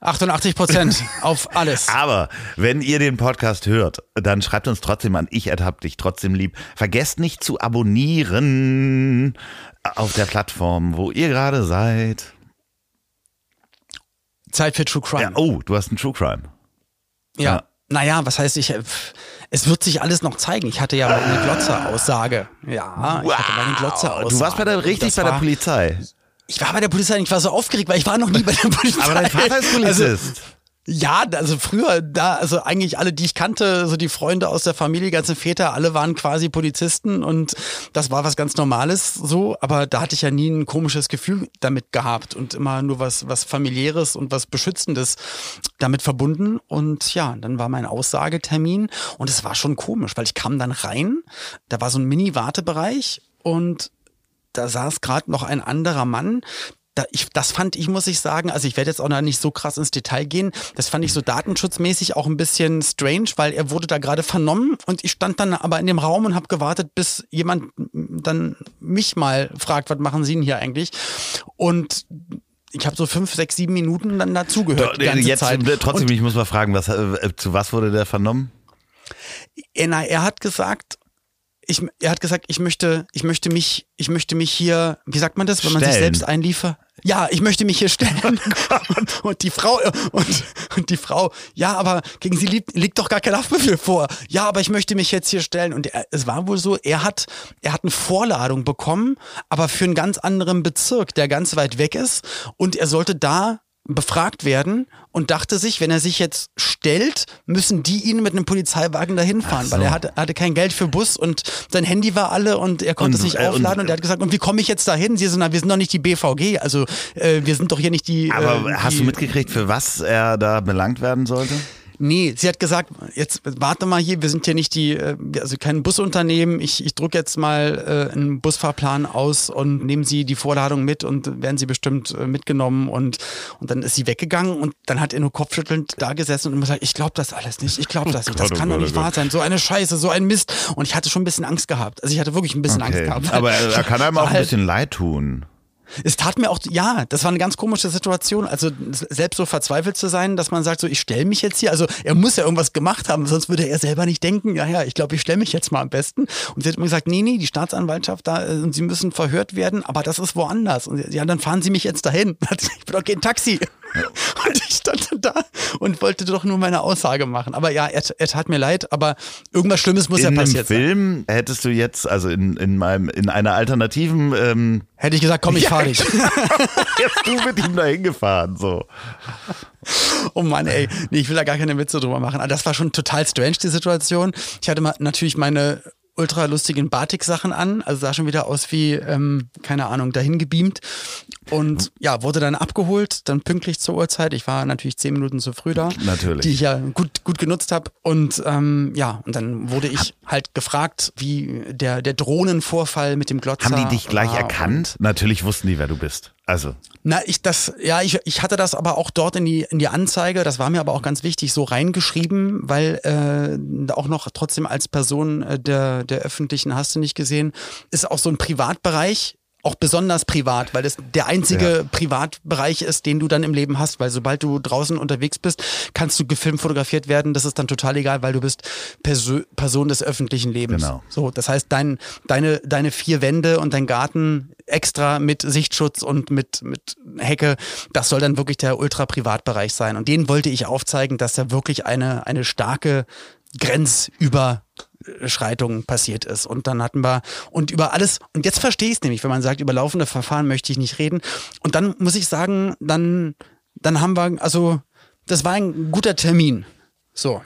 88 Prozent auf alles. Aber wenn ihr den Podcast hört, dann schreibt uns trotzdem an. Ich erhab dich trotzdem lieb. Vergesst nicht zu abonnieren auf der Plattform, wo ihr gerade seid. Zeit für True Crime. Ja, oh, du hast einen True Crime. Ja. Ja. Naja, was heißt ich, äh, es wird sich alles noch zeigen. Ich hatte ja mal eine Glotzer-Aussage. Ja, ich hatte mal eine Glotzer-Aussage. Du warst bei der, richtig bei der Polizei. Ich war bei der Polizei, ich war so aufgeregt, weil ich war noch nie bei der Polizei. Aber dein Vater ist Polizist. Also, ja, also früher, da, also eigentlich alle, die ich kannte, so die Freunde aus der Familie, ganze Väter, alle waren quasi Polizisten und das war was ganz Normales so, aber da hatte ich ja nie ein komisches Gefühl damit gehabt und immer nur was, was familiäres und was Beschützendes damit verbunden. Und ja, dann war mein Aussagetermin und es war schon komisch, weil ich kam dann rein, da war so ein Mini-Wartebereich und da saß gerade noch ein anderer Mann, da, ich, das fand ich, muss ich sagen, also ich werde jetzt auch noch nicht so krass ins Detail gehen, das fand ich so datenschutzmäßig auch ein bisschen strange, weil er wurde da gerade vernommen und ich stand dann aber in dem Raum und habe gewartet, bis jemand dann mich mal fragt, was machen Sie denn hier eigentlich? Und ich habe so fünf, sechs, sieben Minuten dann dazugehört. Jetzt Zeit. trotzdem, und, ich muss mal fragen, was, äh, zu was wurde der vernommen? Er, er hat gesagt, ich, er hat gesagt, ich möchte, ich möchte mich, ich möchte mich hier, wie sagt man das, wenn man sich selbst einliefert? Ja, ich möchte mich hier stellen. und, und, die Frau, und, und die Frau, ja, aber gegen sie liegt, liegt doch gar kein Haftbefehl vor. Ja, aber ich möchte mich jetzt hier stellen. Und er, es war wohl so, er hat, er hat eine Vorladung bekommen, aber für einen ganz anderen Bezirk, der ganz weit weg ist. Und er sollte da befragt werden und dachte sich, wenn er sich jetzt stellt, müssen die ihn mit einem Polizeiwagen dahin fahren, so. weil er hatte, hatte kein Geld für Bus und sein Handy war alle und er konnte und, es nicht äh, aufladen und, und, er hat gesagt, und wie komme ich jetzt dahin? Sie sind, wir sind doch nicht die BVG, also äh, wir sind doch hier nicht die. Aber äh, hast die, du mitgekriegt, für was er da belangt werden sollte? Nee, sie hat gesagt, jetzt warte mal hier, wir sind hier nicht die, äh, also kein Busunternehmen. Ich, ich drücke jetzt mal äh, einen Busfahrplan aus und nehmen Sie die Vorladung mit und werden Sie bestimmt äh, mitgenommen. Und, und dann ist sie weggegangen und dann hat er nur kopfschüttelnd da gesessen und gesagt, ich glaube das alles nicht, ich glaube das nicht, das kann doch nicht wahr sein. So eine Scheiße, so ein Mist. Und ich hatte schon ein bisschen Angst gehabt. Also ich hatte wirklich ein bisschen okay. Angst gehabt. Aber er kann einem auch ein bisschen leid tun. Es tat mir auch, ja, das war eine ganz komische Situation. Also selbst so verzweifelt zu sein, dass man sagt, so ich stelle mich jetzt hier. Also er muss ja irgendwas gemacht haben, sonst würde er selber nicht denken, ja, ja, ich glaube, ich stelle mich jetzt mal am besten. Und sie hat immer gesagt, nee, nee, die Staatsanwaltschaft da, äh, und sie müssen verhört werden, aber das ist woanders. Und ja, dann fahren Sie mich jetzt dahin. Ich bin doch kein Taxi. Und ich stand da und wollte doch nur meine Aussage machen. Aber ja, er, er tat mir leid, aber irgendwas Schlimmes muss in ja passiert sein. In Film hättest du jetzt, also in, in meinem, in einer alternativen ähm Hätte ich gesagt, komm, ich ja, fahre dich. Jetzt du mit ihm dahin gefahren, so. Oh Mann, ey. Nee, ich will da gar keine Witze drüber machen. Aber das war schon total strange, die Situation. Ich hatte mal natürlich meine ultra lustigen Batik-Sachen an, also sah schon wieder aus wie, ähm, keine Ahnung, dahin gebeamt. Und ja, wurde dann abgeholt, dann pünktlich zur Uhrzeit. Ich war natürlich zehn Minuten zu früh da. Natürlich. Die ich ja gut, gut genutzt habe. Und ähm, ja, und dann wurde ich halt gefragt, wie der, der Drohnenvorfall mit dem Glotzer. Haben die dich gleich erkannt? Natürlich wussten die, wer du bist. Also. Na, ich das, ja, ich, ich hatte das aber auch dort in die, in die Anzeige, das war mir aber auch ganz wichtig, so reingeschrieben, weil äh, auch noch trotzdem als Person äh, der, der öffentlichen hast du nicht gesehen, ist auch so ein Privatbereich, auch besonders privat, weil das der einzige ja. Privatbereich ist, den du dann im Leben hast, weil sobald du draußen unterwegs bist, kannst du gefilmt, fotografiert werden, das ist dann total egal, weil du bist Perso Person des öffentlichen Lebens. Genau. So, das heißt, dein, deine, deine vier Wände und dein Garten extra mit Sichtschutz und mit, mit Hecke, das soll dann wirklich der ultra-Privatbereich sein. Und den wollte ich aufzeigen, dass da wirklich eine, eine starke Grenzüber Schreitung passiert ist. Und dann hatten wir, und über alles, und jetzt verstehe ich es nämlich, wenn man sagt, über laufende Verfahren möchte ich nicht reden. Und dann muss ich sagen, dann, dann haben wir, also, das war ein guter Termin. So.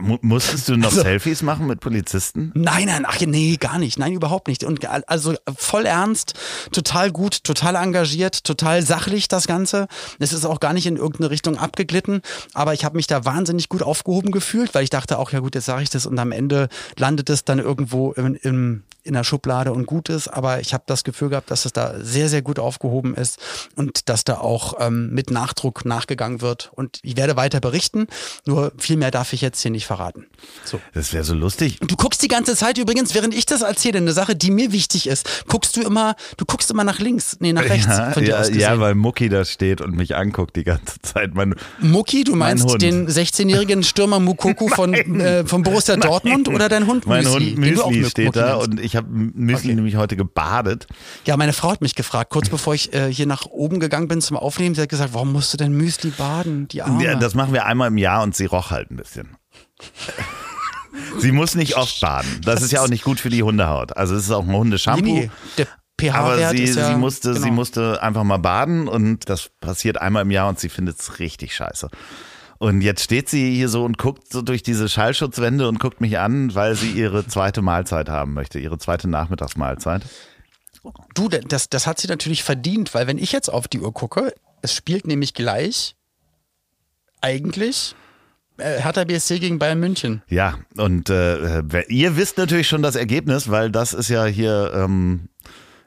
Musstest du noch also, Selfies machen mit Polizisten? Nein, nein, ach nee, gar nicht. Nein, überhaupt nicht. Und also voll ernst, total gut, total engagiert, total sachlich das Ganze. Es ist auch gar nicht in irgendeine Richtung abgeglitten, aber ich habe mich da wahnsinnig gut aufgehoben gefühlt, weil ich dachte auch, ja gut, jetzt sage ich das und am Ende landet es dann irgendwo im, im in der Schublade und gut ist, aber ich habe das Gefühl gehabt, dass es da sehr, sehr gut aufgehoben ist und dass da auch ähm, mit Nachdruck nachgegangen wird. Und ich werde weiter berichten, nur viel mehr darf ich jetzt hier nicht verraten. So. Das wäre so lustig. Und du guckst die ganze Zeit übrigens, während ich das erzähle, eine Sache, die mir wichtig ist, guckst du immer, du guckst immer nach links, nee, nach rechts ja, von dir ja, aus gesehen. Ja, weil Mucki da steht und mich anguckt die ganze Zeit. Mein, Mucki, du meinst den 16-jährigen Stürmer Mukoku von, äh, von Borussia Nein. Dortmund oder dein Hund Müsli? Mein Hund Müsli steht da und ich habe Müsli okay. nämlich heute gebadet. Ja, meine Frau hat mich gefragt, kurz bevor ich äh, hier nach oben gegangen bin zum Aufnehmen, sie hat gesagt, warum musst du denn Müsli baden, die Arme? Ja, das machen wir einmal im Jahr und sie roch halt ein bisschen. Sie muss nicht oft baden. Das ist ja auch nicht gut für die Hundehaut. Also es ist auch ein Hundeshampoo. Nee, nee. Aber sie, ist ja, sie, musste, genau. sie musste einfach mal baden und das passiert einmal im Jahr und sie findet es richtig scheiße. Und jetzt steht sie hier so und guckt so durch diese Schallschutzwände und guckt mich an, weil sie ihre zweite Mahlzeit haben möchte, ihre zweite Nachmittagsmahlzeit. Du, das, das hat sie natürlich verdient, weil wenn ich jetzt auf die Uhr gucke, es spielt nämlich gleich eigentlich Hertha BSC gegen Bayern München. Ja, und äh, ihr wisst natürlich schon das Ergebnis, weil das ist ja hier ähm,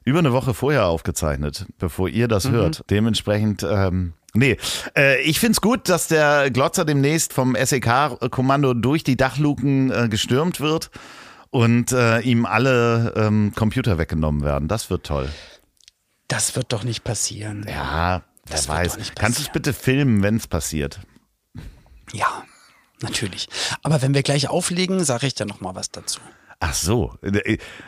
über eine Woche vorher aufgezeichnet, bevor ihr das hört. Dementsprechend, ähm, nee, äh, ich find's gut, dass der Glotzer demnächst vom SEK-Kommando durch die Dachluken äh, gestürmt wird und äh, ihm alle ähm, Computer weggenommen werden. Das wird toll. Das wird doch nicht passieren. Ja, Das weiß. Kannst du es bitte filmen, wenn es passiert? Ja, natürlich. Aber wenn wir gleich auflegen, sage ich dann noch mal was dazu. Ach so,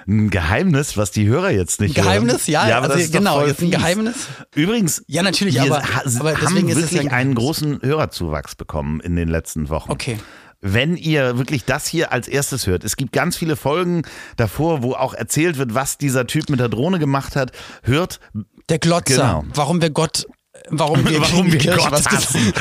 ein Geheimnis, was die Hörer jetzt nicht Geheimnis, hören. ja, aber also ist genau, jetzt ein. Geheimnis. Übrigens, Ja, natürlich, aber- aber haben deswegen ist es wirklich ja ein einen großen Hörerzuwachs bekommen in den letzten Wochen. Okay. Wenn ihr wirklich das hier als erstes hört, es gibt ganz viele Folgen davor, wo auch erzählt wird, was dieser Typ mit der Drohne gemacht hat. Hört, Der Glotzer, Genau. warum wir Gott, warum wir warum wir Gott was hassen.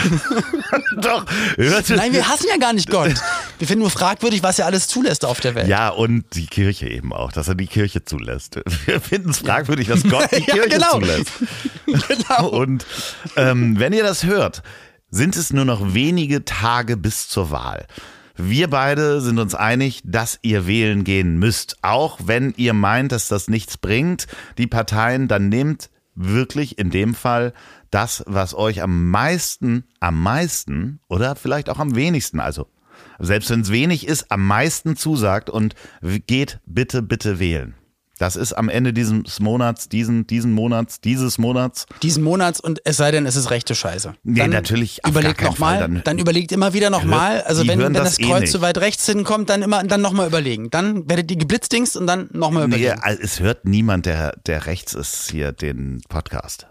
Doch, hört Nein, wir hassen ja gar nicht Gott. Wir finden nur fragwürdig, was er alles zulässt auf der Welt. Ja, und die Kirche eben auch, dass er die Kirche zulässt. Wir finden es fragwürdig, dass Gott die Ja, Kirche genau. zulässt. genau. Und ähm, wenn ihr das hört, sind es nur noch wenige Tage bis zur Wahl. Wir beide sind uns einig, dass ihr wählen gehen müsst. Auch wenn ihr meint, dass das nichts bringt, die Parteien, dann nehmt wirklich in dem Fall das, was euch am meisten, am meisten oder vielleicht auch am wenigsten, also selbst wenn es wenig ist, am meisten zusagt und geht bitte, bitte wählen. Das ist am Ende dieses Monats, diesen, diesen Monats, dieses Monats. Diesen Monats und es sei denn, es ist rechte Scheiße. Nee, Dann natürlich, Überlegt nochmal, dann, Dann- überlegt immer wieder nochmal. Also wenn, wenn das das eh Kreuz nicht. zu weit rechts hinkommt, dann immer dann nochmal überlegen. Dann werdet ihr geblitzdingst und dann nochmal Nee, überlegen. also es hört niemand, der, der rechts ist, hier den Podcast.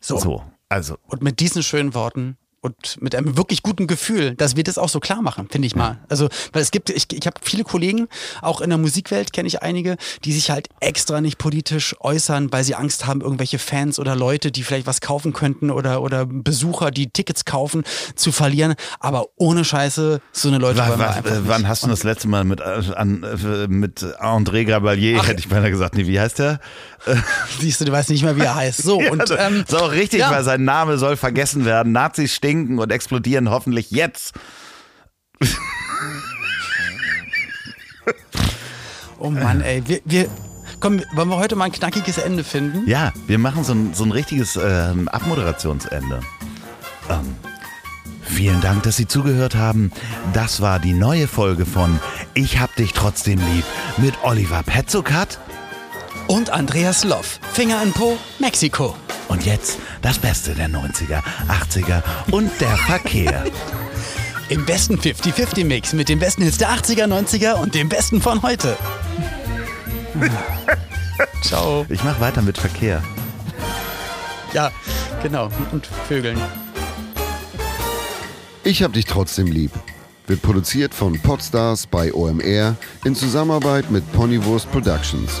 So. So, also. Und mit diesen schönen Worten und mit einem wirklich guten Gefühl, dass wir das auch so klar machen, finde ich mal. Also, weil es gibt, ich, ich habe viele Kollegen, auch in der Musikwelt kenne ich einige, die sich halt extra nicht politisch äußern, weil sie Angst haben, irgendwelche Fans oder Leute, die vielleicht was kaufen könnten oder, oder Besucher, die Tickets kaufen, zu verlieren. Aber ohne Scheiße, so eine Leute Wa- wollen wir wa- einfach nicht. wann hast du das letzte Mal mit, äh, an, äh, mit André Gabalier, hätte ich beinahe gesagt, nee, wie heißt der? Siehst du, du weißt nicht mehr, wie er heißt. So, Ja, und ähm, ist auch richtig, ja. weil sein Name soll vergessen werden. Nazis stinken und explodieren hoffentlich jetzt. oh Mann, ey, wir, wir, komm, wollen wir heute mal ein knackiges Ende finden? Ja, wir machen so ein, so ein richtiges ähm, Abmoderationsende. Ähm, vielen Dank, dass Sie zugehört haben. Das war die neue Folge von Ich hab dich trotzdem lieb mit Oliver Petzokat. Und Andreas Loff, Finger in Po, Mexiko. Und jetzt das Beste der 90er, 80er und der Verkehr. Im besten 50-50-Mix mit den besten Hits der 80er, 90er und dem besten von heute. Ciao. Ich mach weiter mit Verkehr. Ja, genau. Und Vögeln. Ich hab dich trotzdem lieb. Wird produziert von Podstars bei OMR in Zusammenarbeit mit Ponywurst Productions.